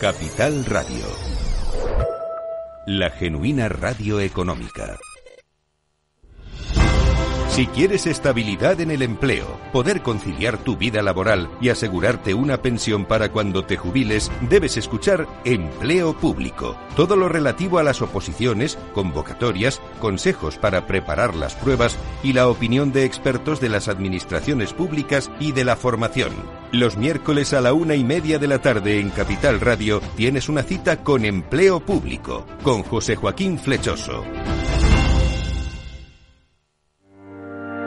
Capital Radio. La genuina radio económica. Si quieres estabilidad en el empleo, poder conciliar tu vida laboral y asegurarte una pensión para cuando te jubiles, debes escuchar Empleo Público. Todo lo relativo a las oposiciones, convocatorias, consejos para preparar las pruebas y la opinión de expertos de las administraciones públicas y de la formación. Los miércoles a la una y media de la tarde en Capital Radio tienes una cita con Empleo Público, con José Joaquín Flechoso.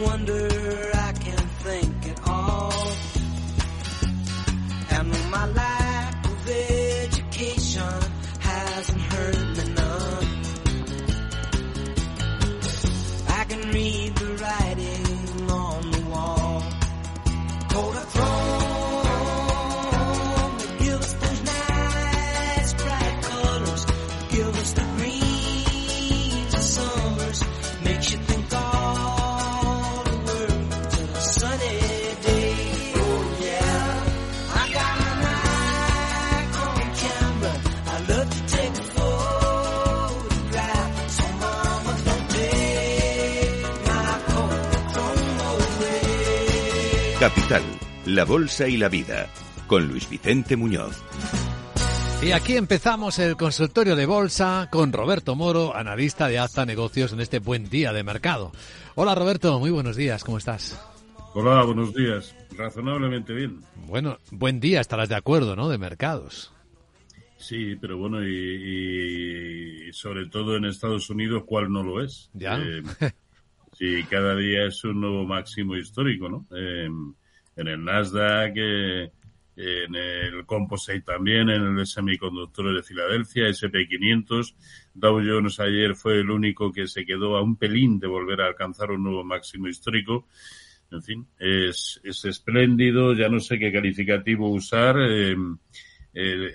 Wonder Capital, la bolsa y la vida, con Luis Vicente Muñoz. Y aquí empezamos el consultorio de bolsa con Roberto Moro, analista de Acta Negocios en este buen día de mercado. Hola Roberto, muy buenos días, ¿cómo estás? Hola, buenos días. Razonablemente bien. Bueno, buen día, estarás de acuerdo, ¿no? De mercados. Sí, pero bueno, y, y sobre todo en Estados Unidos, ¿cuál no lo es? Ya. Eh, sí, cada día es un nuevo máximo histórico, ¿no? Eh, en el Nasdaq, eh, en el Composite también, en el de semiconductores de Filadelfia, SP500. Dow Jones ayer fue el único que se quedó a un pelín de volver a alcanzar un nuevo máximo histórico. En fin, es, es espléndido, ya no sé qué calificativo usar. eh,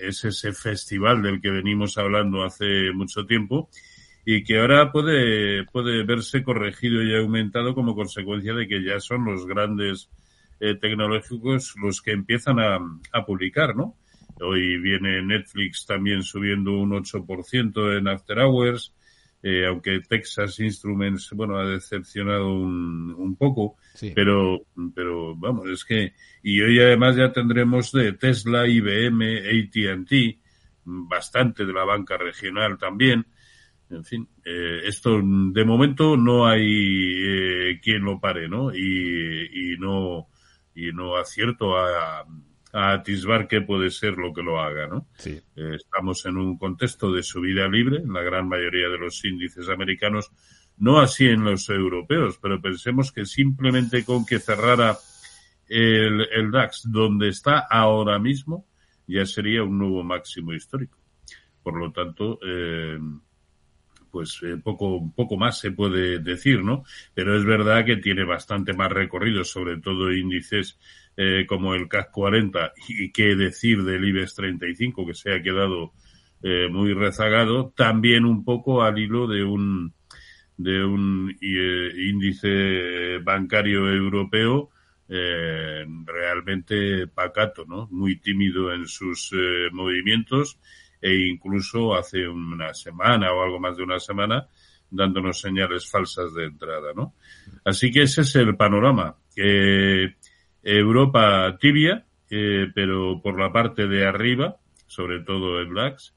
es ese festival del que venimos hablando hace mucho tiempo y que ahora puede, puede verse corregido y aumentado como consecuencia de que ya son los grandes eh, tecnológicos los que empiezan a, a publicar, ¿no? Hoy viene Netflix también subiendo un 8% en After Hours, eh, aunque Texas Instruments, bueno, ha decepcionado un, un poco, Sí. pero, pero vamos, es que, y hoy además ya tendremos de Tesla, IBM, AT&T, bastante de la banca regional también. En fin, eh, esto de momento no hay eh, quien lo pare, ¿no? Y, y no y no acierto a, a atisbar qué puede ser lo que lo haga, ¿no? Sí. Eh, estamos en un contexto de subida libre en la gran mayoría de los índices americanos, no así en los europeos, pero pensemos que simplemente con que cerrara el, el DAX donde está ahora mismo, ya sería un nuevo máximo histórico. Por lo tanto, eh, pues eh, poco, poco más se puede decir, ¿no? Pero es verdad que tiene bastante más recorrido, sobre todo índices eh, como el CAC 40 y qué decir del IBEX 35 que se ha quedado eh, muy rezagado, también un poco al hilo de un de un eh, índice bancario europeo eh, realmente pacato, ¿no? Muy tímido en sus movimientos e incluso hace una semana o algo más de una semana dándonos señales falsas de entrada, ¿no? Así que ese es el panorama. Europa tibia, pero por la parte de arriba, sobre todo el DAX,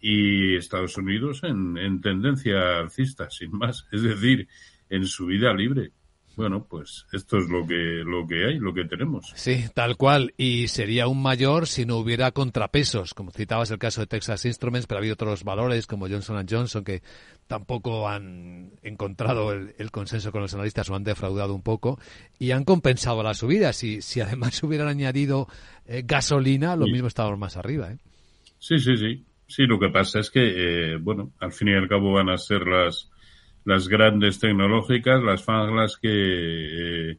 y Estados Unidos en, en tendencia alcista, sin más, es decir, en subida libre. Bueno, pues esto es lo que lo que hay, lo que tenemos. Sí, tal cual. Y sería aún mayor si no hubiera contrapesos, como citabas el caso de Texas Instruments, pero ha habido otros valores como Johnson Johnson que tampoco han encontrado el, el consenso con los analistas o han defraudado un poco y han compensado la subida. Si, si además hubieran añadido eh, gasolina, lo Sí. mismo estábamos más arriba. ¿eh? Sí, sí, sí. Sí, lo que pasa es que, eh, bueno, al fin y al cabo van a ser las, las grandes tecnológicas, las fanglas que eh,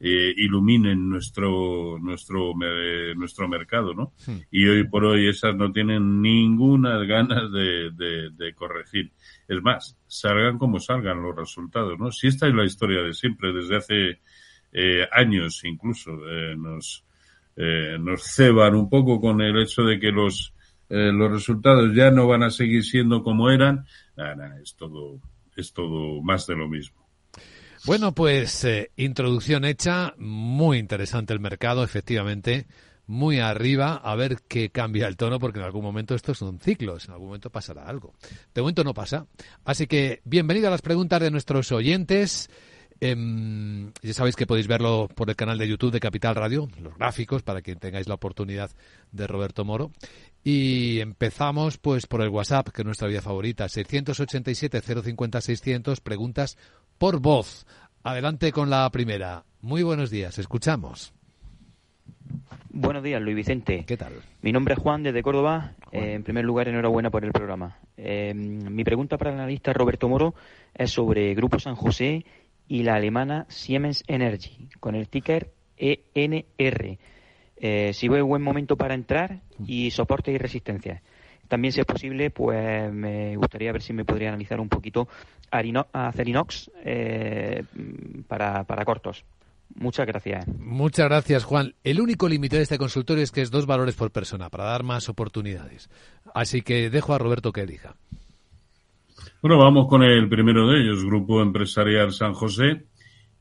eh, iluminen nuestro, nuestro, me- nuestro mercado, ¿no? Y hoy por hoy esas no tienen ninguna ganas de, de, de corregir. Es más, salgan como salgan los resultados, ¿no? Si esta es la historia de siempre, desde hace eh, años incluso, eh, nos, eh, nos ceban un poco con el hecho de que los, eh, los resultados ya no van a seguir siendo como eran. Nada, nada, es todo, es todo más de lo mismo. Bueno, pues eh, introducción hecha, muy interesante el mercado, efectivamente, muy arriba, a ver qué cambia el tono, porque en algún momento estos son ciclos, en algún momento pasará algo. De momento no pasa. Así que bienvenido a las preguntas de nuestros oyentes. Em, ya sabéis que podéis verlo por el canal de YouTube de Capital Radio, los gráficos, para que tengáis la oportunidad de Roberto Moro. Y empezamos pues por el WhatsApp, que es nuestra vía favorita, 687-050-600, preguntas por voz. Adelante con la primera. Muy buenos días, escuchamos. Buenos días, Luis Vicente. ¿Qué tal? Mi nombre es Juan, desde Córdoba. Eh, en primer lugar, enhorabuena por el programa. Eh, mi pregunta para el analista Roberto Moro es sobre Grupo San José y la alemana Siemens Energy, con el ticker ENR. Eh, si veo buen momento para entrar y soportes y resistencias. También, si es posible, pues me gustaría ver si me podría analizar un poquito Acerinox eh, para, para cortos. Muchas gracias. Muchas gracias, Juan. El único límite de este consultorio es que es dos valores por persona, para dar más oportunidades. Así que dejo a Roberto que elija. Bueno, vamos con el primero de ellos, Grupo Empresarial San José.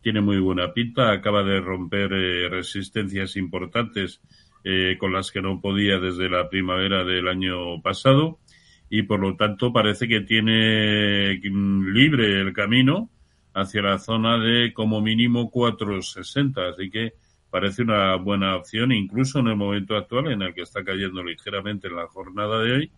Tiene muy buena pinta, acaba de romper eh, resistencias importantes eh, con las que no podía desde la primavera del año pasado y por lo tanto parece que tiene mm, libre el camino hacia la zona de como mínimo 460, así que parece una buena opción incluso en el momento actual en el que está cayendo ligeramente en la jornada de hoy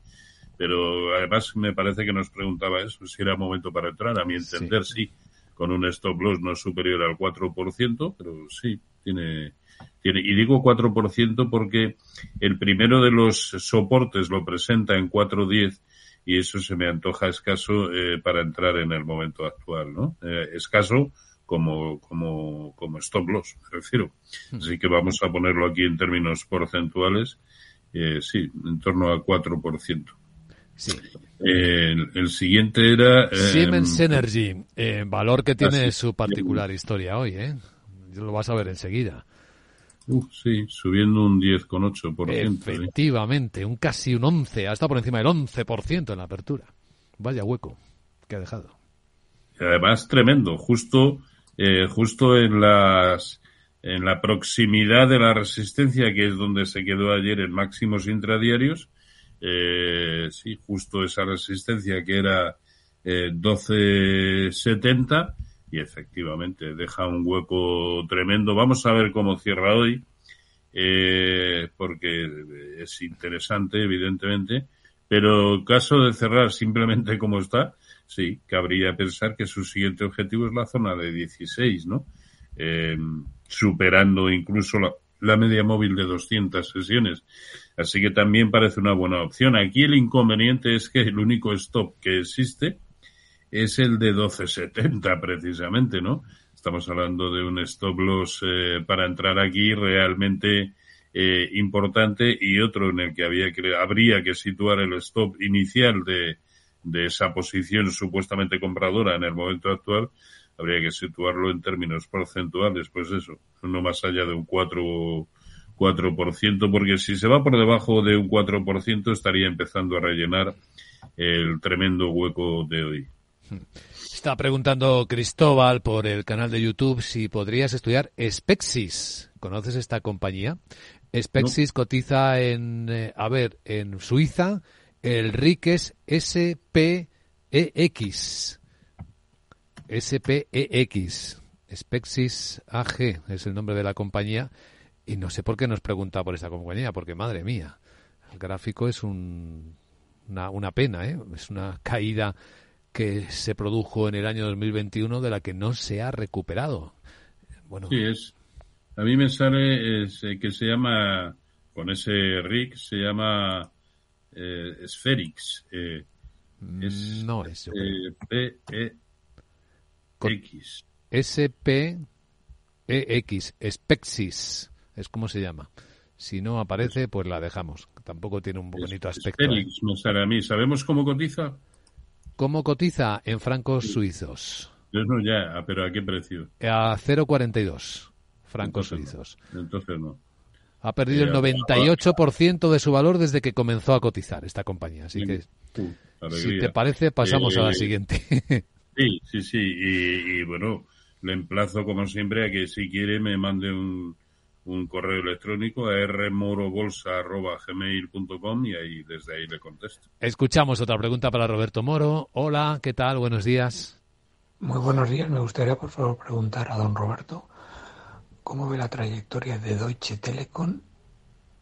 pero además me parece que nos preguntaba eso, si era momento para entrar. A mi entender, sí, con un stop loss no superior al 4%, pero sí, tiene, tiene. Y digo 4% porque el primero de los soportes lo presenta en 4.10 y eso se me antoja escaso eh, para entrar en el momento actual, ¿no? Eh, escaso como, como, como stop loss, me refiero. Así que vamos a ponerlo aquí en términos porcentuales. Eh, sí, en torno al 4%. Sí. Eh, el, el siguiente era... eh, Siemens Energy, eh, valor que tiene Ah, sí. su particular historia hoy, ¿eh? Lo vas a ver enseguida. sí, subiendo un 10,8%. ¿eh? Efectivamente, un casi un 11, hasta por encima del 11% en la apertura. Vaya hueco que ha dejado. Y además tremendo, justo, eh, justo en las en la proximidad de la resistencia, que es donde se quedó ayer en máximos intradiarios, eh, sí, justo esa resistencia que era eh, 12.70 y efectivamente deja un hueco tremendo. Vamos a ver cómo cierra hoy, eh, porque es interesante, evidentemente, pero caso de cerrar simplemente como está, sí, cabría pensar que su siguiente objetivo es la zona de 16, ¿no? Eh, superando incluso la, la media móvil de 200 sesiones. Así que también parece una buena opción. Aquí el inconveniente es que el único stop que existe es el de 12.70 precisamente, ¿no? Estamos hablando de un stop loss eh, para entrar aquí realmente eh, importante y otro en el que había que, habría que situar el stop inicial de, de esa posición supuestamente compradora en el momento actual, habría que situarlo en términos porcentuales, pues eso, no más allá de un 4, 4%, porque si se va por debajo de un 4% estaría empezando a rellenar el tremendo hueco de hoy. Está preguntando Cristóbal por el canal de YouTube si podrías estudiar Spexis. ¿Conoces esta compañía? Spexis cotiza en, eh, a ver, en Suiza, el RIC es SPEX. SPEX. Spexis AG es el nombre de la compañía. Y no sé por qué nos pregunta por esta compañía, porque madre mía, el gráfico es un, una, una pena, ¿eh? es una caída que se produjo en el año 2021 de la que no se ha recuperado. Bueno, Sí, es. A mí me sale es, eh, que se llama, con ese RIC, se llama eh, Spherix. Eh, es, no es. eh, X. SPEX, Spexis, es como se llama. Si no aparece, pues la dejamos. Tampoco tiene un bonito aspecto. ¿eh? Me a mí. ¿Sabemos cómo cotiza? ¿Cómo cotiza en francos suizos? Yo no ya, pero ¿a qué precio? A 0,42 francos Entonces no. suizos. Entonces no. Ha perdido Eh, el 98% de su valor desde que comenzó a cotizar esta compañía. Así que, Uh, si te parece, pasamos a la Eh, siguiente. Sí, sí, sí. Y, y, bueno, le emplazo como siempre a que si quiere me mande un, un correo electrónico a rmorobolsa.gmail.com y ahí desde ahí le contesto. Escuchamos otra pregunta para Roberto Moro. Hola, ¿qué tal? Buenos días. Muy buenos días. Me gustaría, por favor, preguntar a don Roberto cómo ve la trayectoria de Deutsche Telekom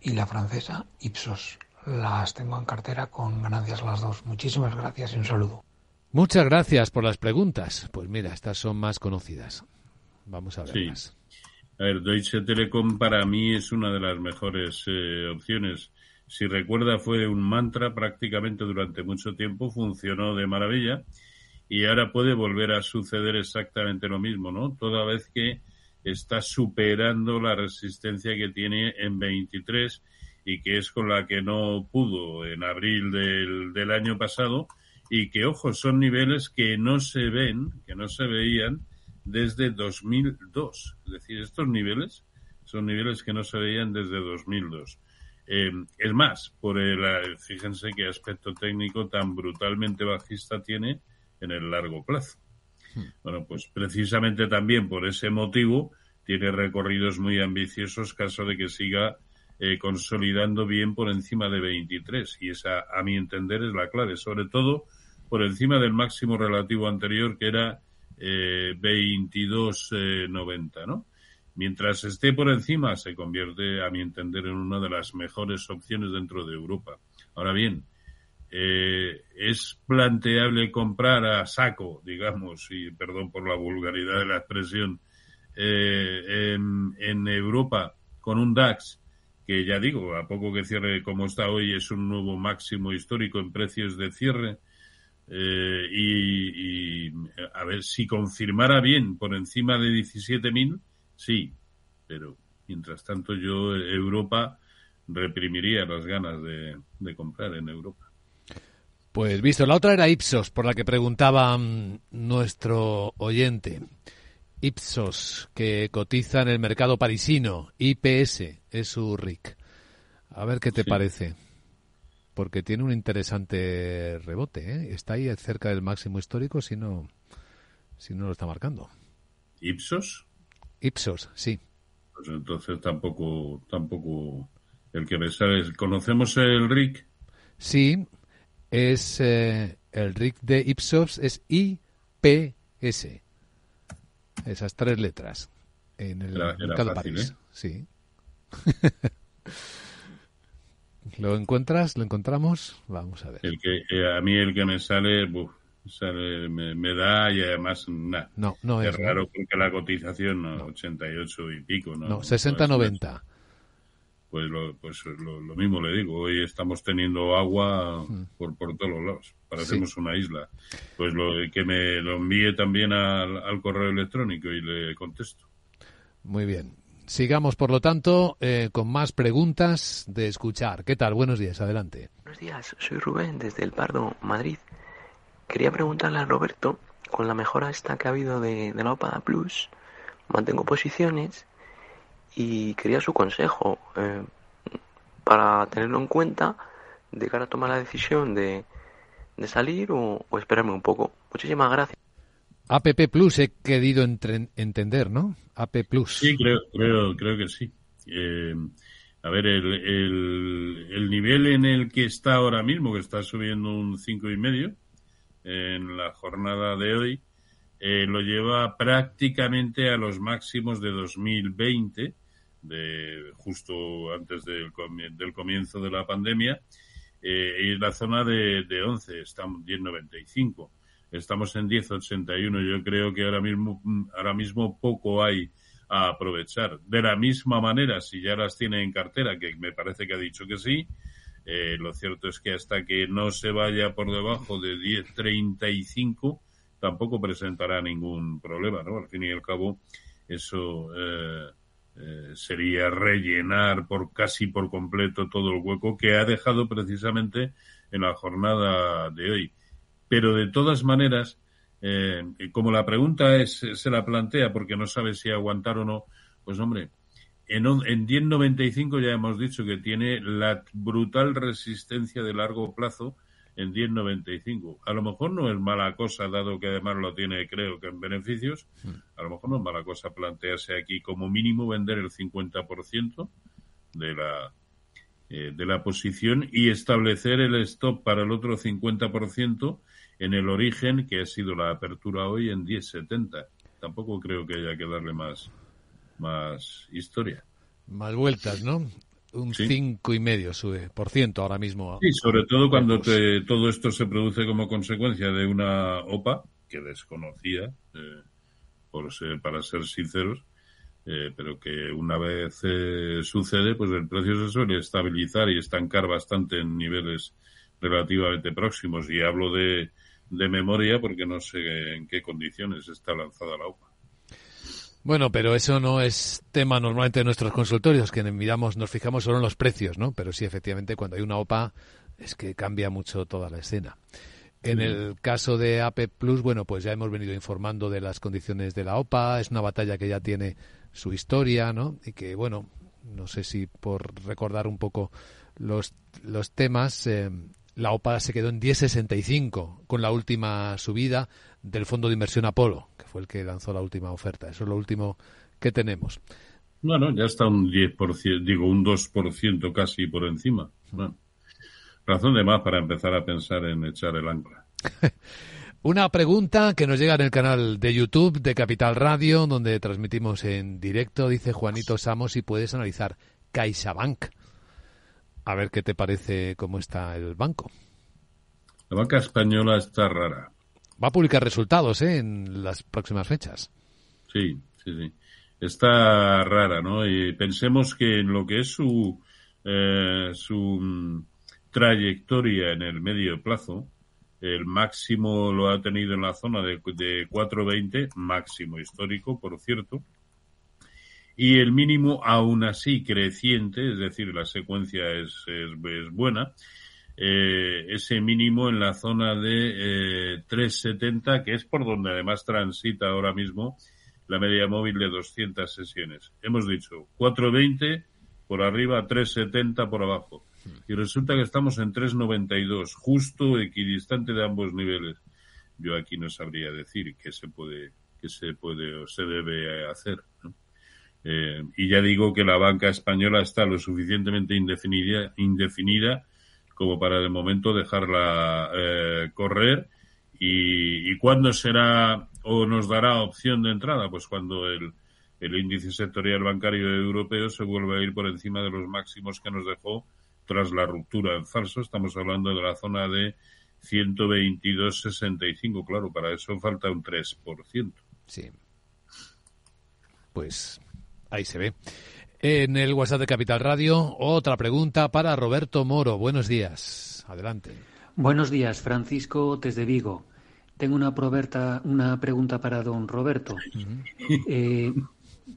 y la francesa Ipsos. Las tengo en cartera con ganancias las dos. Muchísimas gracias y un saludo. Muchas gracias por las preguntas. Pues mira, estas son más conocidas. Vamos a Sí. verlas. A ver, Deutsche Telekom para mí es una de las mejores eh, opciones. Si recuerda, fue un mantra prácticamente durante mucho tiempo, funcionó de maravilla y ahora puede volver a suceder exactamente lo mismo, ¿no? Toda vez que está superando la resistencia que tiene en 23 y que es con la que no pudo en abril del, del año pasado y que, ojo, son niveles que no se ven, que no se veían desde 2002. Es decir, estos niveles son niveles que no se veían desde 2002. Eh, es más, por el, eh, fíjense qué aspecto técnico tan brutalmente bajista tiene en el largo plazo. Bueno, pues precisamente también por ese motivo tiene recorridos muy ambiciosos caso de que siga eh, consolidando bien por encima de 23 y esa, a mi entender, es la clave, sobre todo por encima del máximo relativo anterior que era eh, 22.90, ¿no? Mientras esté por encima, se convierte, a mi entender, en una de las mejores opciones dentro de Europa. Ahora bien, eh, es planteable comprar a saco, digamos, y perdón por la vulgaridad de la expresión, eh, en, en Europa con un DAX que ya digo, a poco que cierre como está hoy, es un nuevo máximo histórico en precios de cierre. Eh, y, y, a ver si confirmara bien por encima de 17.000, sí, pero mientras tanto yo Europa reprimiría las ganas de, de comprar en Europa. Pues visto, la otra era Ipsos, por la que preguntaba mm, nuestro oyente. Ipsos, que cotiza en el mercado parisino, IPS, es su RIC. A ver qué te Sí. parece. Porque tiene un interesante rebote, ¿eh? Está ahí cerca del máximo histórico si no, si no lo está marcando. ¿Ipsos? Ipsos, sí. Pues entonces tampoco, tampoco el que me sale. ¿Conocemos el RIC? Sí, es eh, el RIC de Ipsos, es IPS. Esas tres letras. En el Era- era mercado fácil, París. ¿eh? Sí. ¿Lo encuentras? ¿Lo encontramos? Vamos a ver. El que, eh, a mí el que me sale, buf, sale- me, me da y además, nada. No, no es es. ¿no? raro porque la cotización, no, 88 y pico, ¿no? No, No es- 60-90. Pues, lo, pues lo, lo mismo le digo, hoy estamos teniendo agua por, por todos los lados, parecemos una isla. Pues lo, que me lo envíe también al, al correo electrónico y le contesto. Muy bien. Sigamos, por lo tanto, eh, con más preguntas de escuchar. ¿Qué tal? Buenos días, adelante. Buenos días, soy Rubén desde El Pardo, Madrid. Quería preguntarle a Roberto con la mejora esta que ha habido de, la OPA Plus, mantengo posiciones y quería su consejo eh, para tenerlo en cuenta de cara a tomar la decisión de, de salir o esperarme un poco. Muchísimas gracias. APP Plus he querido entender, ¿no? AP Plus. Sí, creo, creo, creo que sí. Eh, a ver, el, el, el nivel en el que está ahora mismo, que está subiendo un cinco y medio en la jornada de hoy, eh, lo lleva prácticamente a los máximos de 2020, de justo antes del, del comienzo de la pandemia, eh, y la zona de, de 11, estamos 10.95. Estamos en 10.81. Yo creo que ahora mismo, mm, ahora mismo poco hay a aprovechar. De la misma manera, si ya las tiene en cartera, que me parece que ha dicho que sí, eh, lo cierto es que hasta que no se vaya por debajo de 10.35, tampoco presentará ningún problema, ¿no? Al fin y al cabo, eso eh, eh, sería rellenar por casi por completo todo el hueco que ha dejado precisamente en la jornada de hoy. Pero de todas maneras, eh, como la pregunta es, se la plantea porque no sabe si aguantar o no, pues hombre, en, en 10.95 ya hemos dicho que tiene la brutal resistencia de largo plazo en 10.95. A lo mejor no es mala cosa, dado que además lo tiene, creo que en beneficios, a lo mejor no es mala cosa plantearse aquí como mínimo vender el 50% de la, eh, de la posición y establecer el stop para el otro 50% en el origen, que ha sido la apertura hoy en 10.70. Tampoco creo que haya que darle más, más historia. Más vueltas, ¿no? Un Sí. cinco y medio sube por ciento ahora mismo. Sí, sobre todo cuando te- todo esto se produce como consecuencia de una OPA que desconocía, eh, por ser, para ser sinceros, eh, pero que una vez eh, sucede, pues el precio se suele estabilizar y estancar bastante en niveles relativamente próximos. Y hablo de, de memoria porque no sé en qué condiciones está lanzada la OPA. Bueno, pero eso no es tema normalmente de nuestros consultorios, que miramos, nos fijamos solo en los precios, ¿no? Pero sí, efectivamente, cuando hay una OPA es que cambia mucho toda la escena. En Sí. el caso de AP Plus, bueno, pues ya hemos venido informando de las condiciones de la OPA, es una batalla que ya tiene su historia, ¿no? Y que, bueno, no sé si por recordar un poco los, los temas, eh, la OPA se quedó en 10.65 con la última subida del fondo de inversión Apolo, que fue el que lanzó la última oferta. Eso es lo último que tenemos. Bueno, ya está un 10%, digo, un 2% casi por encima. Bueno, razón de más para empezar a pensar en echar el ancla. Una pregunta que nos llega en el canal de YouTube de Capital Radio, donde transmitimos en directo. Dice Juanito Samos si puedes analizar CaixaBank. A ver qué te parece cómo está el banco. La banca española está rara. Va a publicar resultados ¿eh? en las próximas fechas. Sí, sí, sí. Está rara, ¿no? Y pensemos que en lo que es su, eh, su mm, trayectoria en el medio plazo, el máximo lo ha tenido en la zona de, de 4.20, máximo histórico, por cierto, y el mínimo aún así creciente, es decir, la secuencia es, es, es buena, eh, ese mínimo en la zona de eh, 370, que es por donde además transita ahora mismo la media móvil de 200 sesiones. Hemos dicho 420 por arriba, 370 por abajo. Y resulta que estamos en 392, justo equidistante de ambos niveles. Yo aquí no sabría decir qué se puede, qué se puede o se debe hacer. ¿no? Eh, y ya digo que la banca española está lo suficientemente indefinida, indefinida como para de momento dejarla eh, correr. Y, y cuándo será o nos dará opción de entrada? Pues cuando el, el índice sectorial bancario europeo se vuelva a ir por encima de los máximos que nos dejó tras la ruptura en falso. Estamos hablando de la zona de 122,65. Claro, para eso falta un 3%. Sí. Pues ahí se ve. En el WhatsApp de Capital Radio, otra pregunta para Roberto Moro. Buenos días. Adelante. Buenos días, Francisco desde Vigo. Tengo una, proberta, una pregunta para don Roberto. Eh,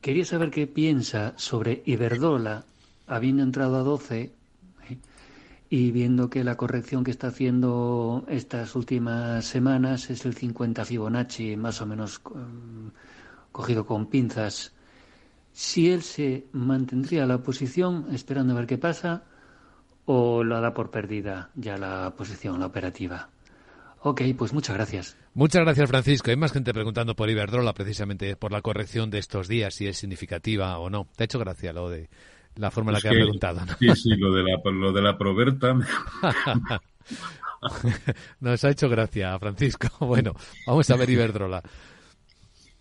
quería saber qué piensa sobre Iberdrola, habiendo entrado a 12, eh, y viendo que la corrección que está haciendo estas últimas semanas es el 50 Fibonacci, más o menos um, cogido con pinzas, si él se mantendría la posición esperando a ver qué pasa o la da por perdida ya la posición, la operativa. Ok, pues muchas gracias. Muchas gracias, Francisco. Hay más gente preguntando por Iberdrola, precisamente por la corrección de estos días, si es significativa o no. Te ha hecho gracia lo de la forma en la que, ha preguntado. ¿no? Sí, sí, lo de la, lo de la proberta. Nos ha hecho gracia, Francisco. Bueno, vamos a ver Iberdrola.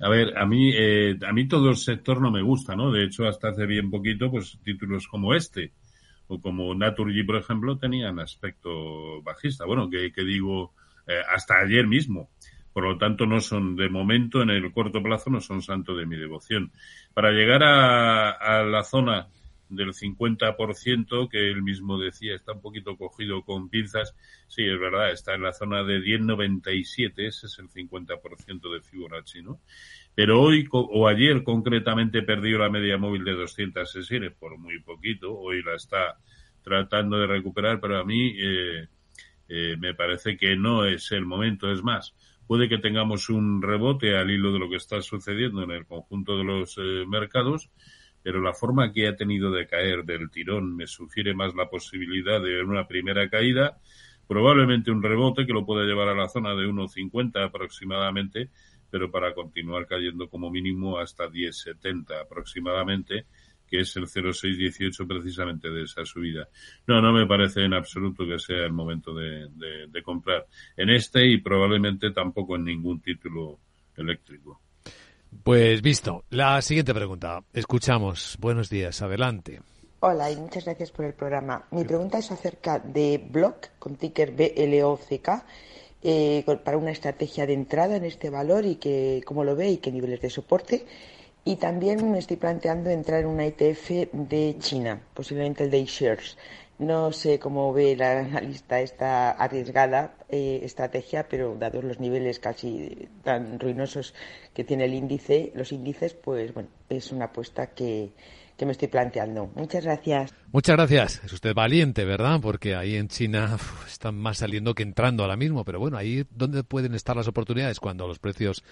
A ver, a mí, eh, a mí todo el sector no me gusta, ¿no? De hecho, hasta hace bien poquito, pues títulos como este o como Naturgy, por ejemplo, tenían aspecto bajista. Bueno, que, que digo, eh, hasta ayer mismo. Por lo tanto, no son, de momento, en el corto plazo, no son santo de mi devoción. Para llegar a, a la zona del 50%, que él mismo decía, está un poquito cogido con pinzas. Sí, es verdad, está en la zona de 10,97, ese es el 50% de Fibonacci, ¿no? Pero hoy o ayer concretamente perdió la media móvil de 200 sesiones por muy poquito, hoy la está tratando de recuperar, pero a mí eh, eh, me parece que no es el momento, es más, puede que tengamos un rebote al hilo de lo que está sucediendo en el conjunto de los eh, mercados, pero la forma que ha tenido de caer del tirón me sugiere más la posibilidad de una primera caída, probablemente un rebote que lo pueda llevar a la zona de 1,50 aproximadamente, pero para continuar cayendo como mínimo hasta 10,70 aproximadamente, que es el 0,618 precisamente de esa subida. No, no me parece en absoluto que sea el momento de, de- de comprar en este y probablemente tampoco en ningún título eléctrico. Pues visto. La siguiente pregunta. Escuchamos. Buenos días. Adelante. Hola y muchas gracias por el programa. Mi pregunta es acerca de Block, con ticker BLOCK, eh, para una estrategia de entrada en este valor y que, cómo lo ve y qué niveles de soporte. Y también me estoy planteando entrar en una ETF de China, posiblemente el de shares. No sé cómo ve la analista esta arriesgada eh, estrategia, pero dados los niveles casi tan ruinosos que tiene el índice, los índices, pues bueno, es una apuesta que, que me estoy planteando. Muchas gracias. Muchas gracias. Es usted valiente, ¿verdad? Porque ahí en China están más saliendo que entrando ahora mismo. Pero bueno, ahí donde pueden estar las oportunidades cuando los precios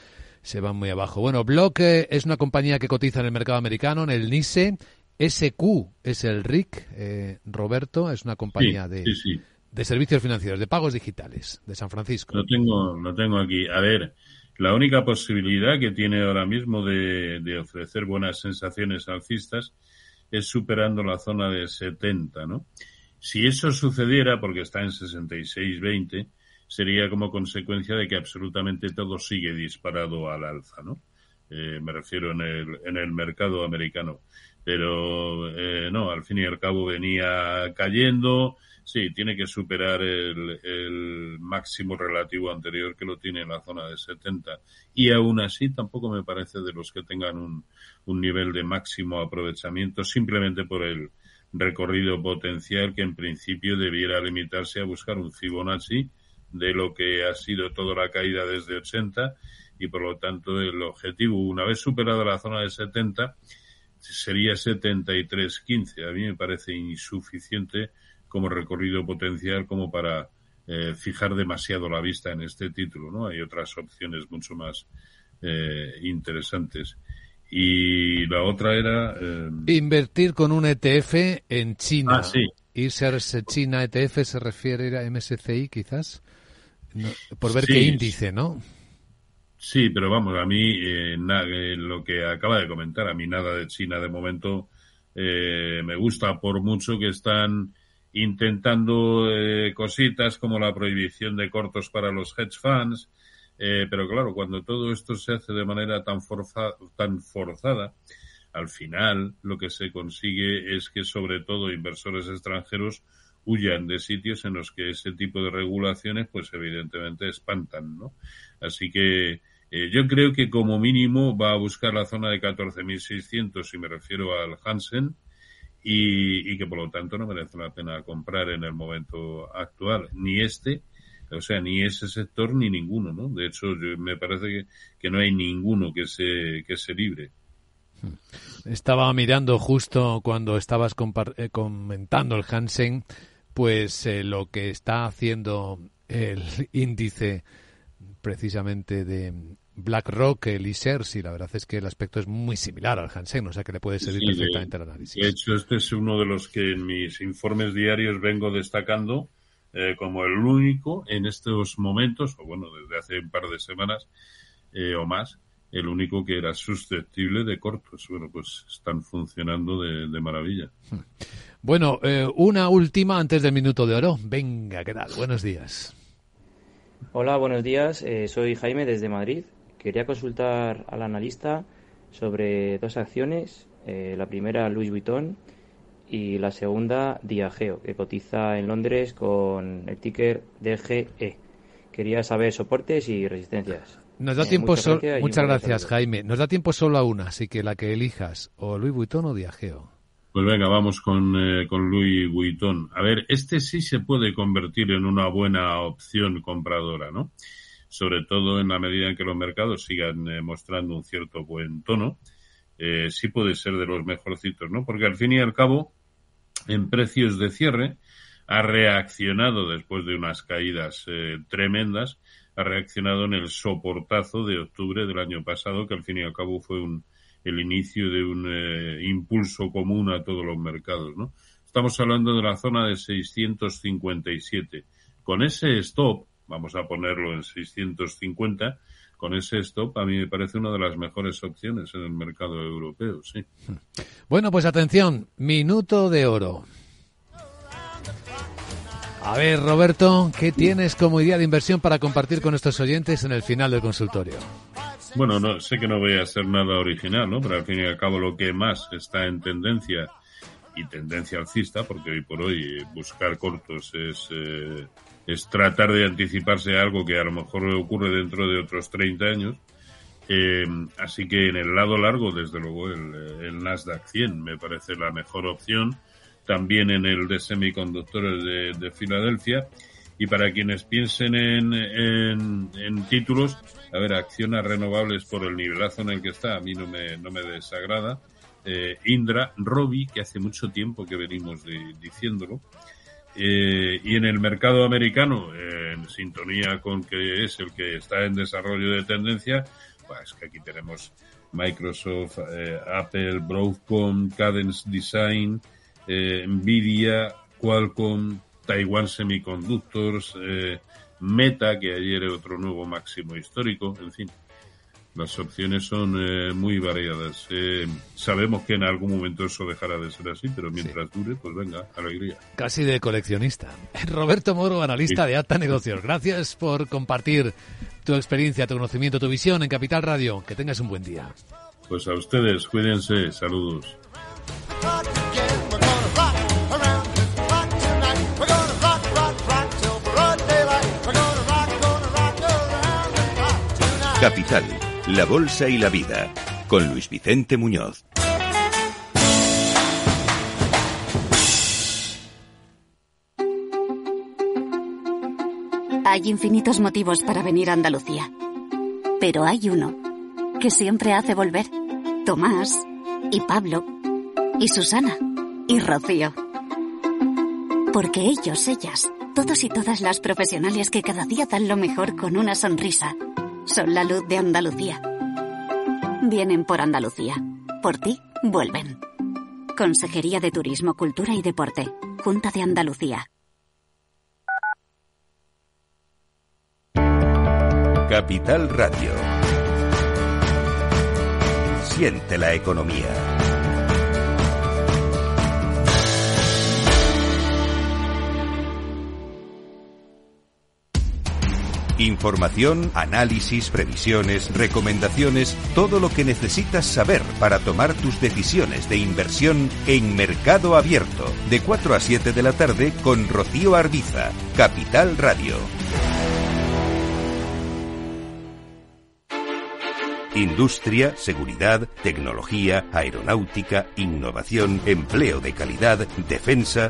se van muy abajo. Bueno, Block es una compañía que cotiza en el mercado americano, en el NISE. SQ es el RIC, eh, Roberto, es una compañía Sí, de, sí, sí. de servicios financieros, de pagos digitales, de San Francisco. Lo tengo, lo tengo aquí. A ver, la única posibilidad que tiene ahora mismo de, de ofrecer buenas sensaciones alcistas es superando la zona de 70, ¿no? Si eso sucediera, porque está en 66.20, sería como consecuencia de que absolutamente todo sigue disparado al alza, ¿no? Eh, me refiero en el, en el mercado americano. Pero eh, no, al fin y al cabo venía cayendo. Sí, tiene que superar el, el máximo relativo anterior que lo tiene en la zona de 70. Y aún así tampoco me parece de los que tengan un, un nivel de máximo aprovechamiento simplemente por el recorrido potencial que en principio debiera limitarse a buscar un Fibonacci de lo que ha sido toda la caída desde 80 y por lo tanto el objetivo una vez superada la zona de 70 sería 73.15. A mí me parece insuficiente como recorrido potencial como para eh, fijar demasiado la vista en este título, ¿no? Hay otras opciones mucho más eh, interesantes. Y la otra era eh, Invertir con un ETF en China. Ah, sí. ISERS China ETF se refiere a MSCI quizás. No, por ver Sí. qué índice, ¿no? Sí, pero vamos, a mí eh, na- eh, lo que acaba de comentar, a mí nada de China de momento eh, me gusta por mucho que están intentando eh, cositas como la prohibición de cortos para los hedge funds, eh, pero claro, cuando todo esto se hace de manera tan, forza- tan forzada, al final lo que se consigue es que sobre todo inversores extranjeros huyan de sitios en los que ese tipo de regulaciones pues evidentemente espantan, ¿no? Así que eh, yo creo que como mínimo va a buscar la zona de 14.600 si me refiero al Hansen y, que por lo tanto no merece la pena comprar en el momento actual ni este o sea, ni ese sector ni ninguno, ¿no? De hecho, yo- me parece que, que no hay ninguno que se, que se libre. Estaba mirando justo cuando estabas eh, comentando el Hansen pues eh, lo que está haciendo el índice precisamente de BlackRock, el ISERS, y la verdad es que el aspecto es muy similar al Hansen, o sea que le puede servir Sí, de- perfectamente al análisis. De hecho, este es uno de los que en mis informes diarios vengo destacando eh, como el único en estos momentos, o bueno, desde hace un par de semanas eh, o más, el único que era susceptible de cortos. Bueno, pues están funcionando de, de maravilla. Bueno, eh, una última antes del minuto de oro. Venga, ¿qué tal? Buenos días. Hola, buenos días. Eh, soy Jaime desde Madrid. Quería consultar al analista sobre dos acciones. Eh, la primera, Louis Vuitton, y la segunda, Diageo, que cotiza en Londres con el ticker DGE. Quería saber soportes y resistencias. Nos da Eh, tiempo muchas sol- gracias muchas gracias. Jaime. Nos da tiempo solo a una, así que la que elijas, o Louis Vuitton o Diageo. Pues venga, vamos con, eh, con Louis Vuitton. A ver, este sí se puede convertir en una buena opción compradora, ¿no? Sobre todo en la medida en que los mercados sigan eh, mostrando un cierto buen tono. Eh, sí puede ser de los mejorcitos, ¿no? Porque al fin y al cabo, en precios de cierre, ha reaccionado después de unas caídas eh, tremendas, ha reaccionado en el soportazo de octubre del año pasado, que al fin y al cabo fue un, el inicio de un eh, impulso común a todos los mercados, ¿no? Estamos hablando de la zona de 657. Con ese stop, vamos a ponerlo en 650, con ese stop a mí me parece una de las mejores opciones en el mercado europeo, sí. Bueno, pues atención, minuto de oro. A ver, Roberto, ¿qué tienes como idea de inversión para compartir con nuestros oyentes en el final del consultorio? Bueno, no sé que no voy a ser nada original, ¿no? Pero al fin y al cabo lo que más está en tendencia y tendencia alcista, porque hoy por hoy buscar cortos es, eh, es tratar de anticiparse a algo que a lo mejor ocurre dentro de otros 30 años. Eh, así que en el lado largo, desde luego, el, eh, Nasdaq 100 me parece la mejor opción. También en el de semiconductores de, de Filadelfia. Y para quienes piensen en, en, en títulos, a ver, acciones renovables por el nivelazo en el que está, a mí no me, no me desagrada. Eh, Indra, Robi, que hace mucho tiempo que venimos de- diciéndolo. Eh, y en el mercado americano, eh, en sintonía con que es el que está en desarrollo de tendencia, pues que aquí tenemos Microsoft, eh, Apple, Broadcom, Cadence Design, eh, Nvidia, Qualcomm, Taiwan Semiconductors, Meta, que ayer era otro nuevo máximo histórico, en fin. Las opciones son eh, muy variadas. Eh, sabemos que en algún momento eso dejará de ser así, pero mientras dure, pues venga, alegría. Casi de coleccionista. Roberto Moro, analista Sí. de Acta Negocios. Gracias por compartir tu experiencia, tu conocimiento, tu visión en Capital Radio. Que tengas un buen día. Pues a ustedes, cuídense, saludos. Capital, la Bolsa y la Vida, con Luis Vicente Muñoz. Hay infinitos motivos para venir a Andalucía. Pero hay uno que siempre hace volver. Tomás y Pablo y Susana y Rocío. Porque ellos, ellas, todos y todas las profesionales que cada día dan lo mejor con una sonrisa, son la luz de Andalucía. Vienen por Andalucía. Por ti, vuelven. Consejería de Turismo, Cultura y Deporte. Junta de Andalucía. Capital Radio. Siente la economía. Información, análisis, previsiones, recomendaciones, todo lo que necesitas saber para tomar tus decisiones de inversión en Mercado Abierto, de 4 a 7 de la tarde con Rocío Arbiza, Capital Radio. Industria, seguridad, tecnología, aeronáutica, innovación, empleo de calidad, defensa.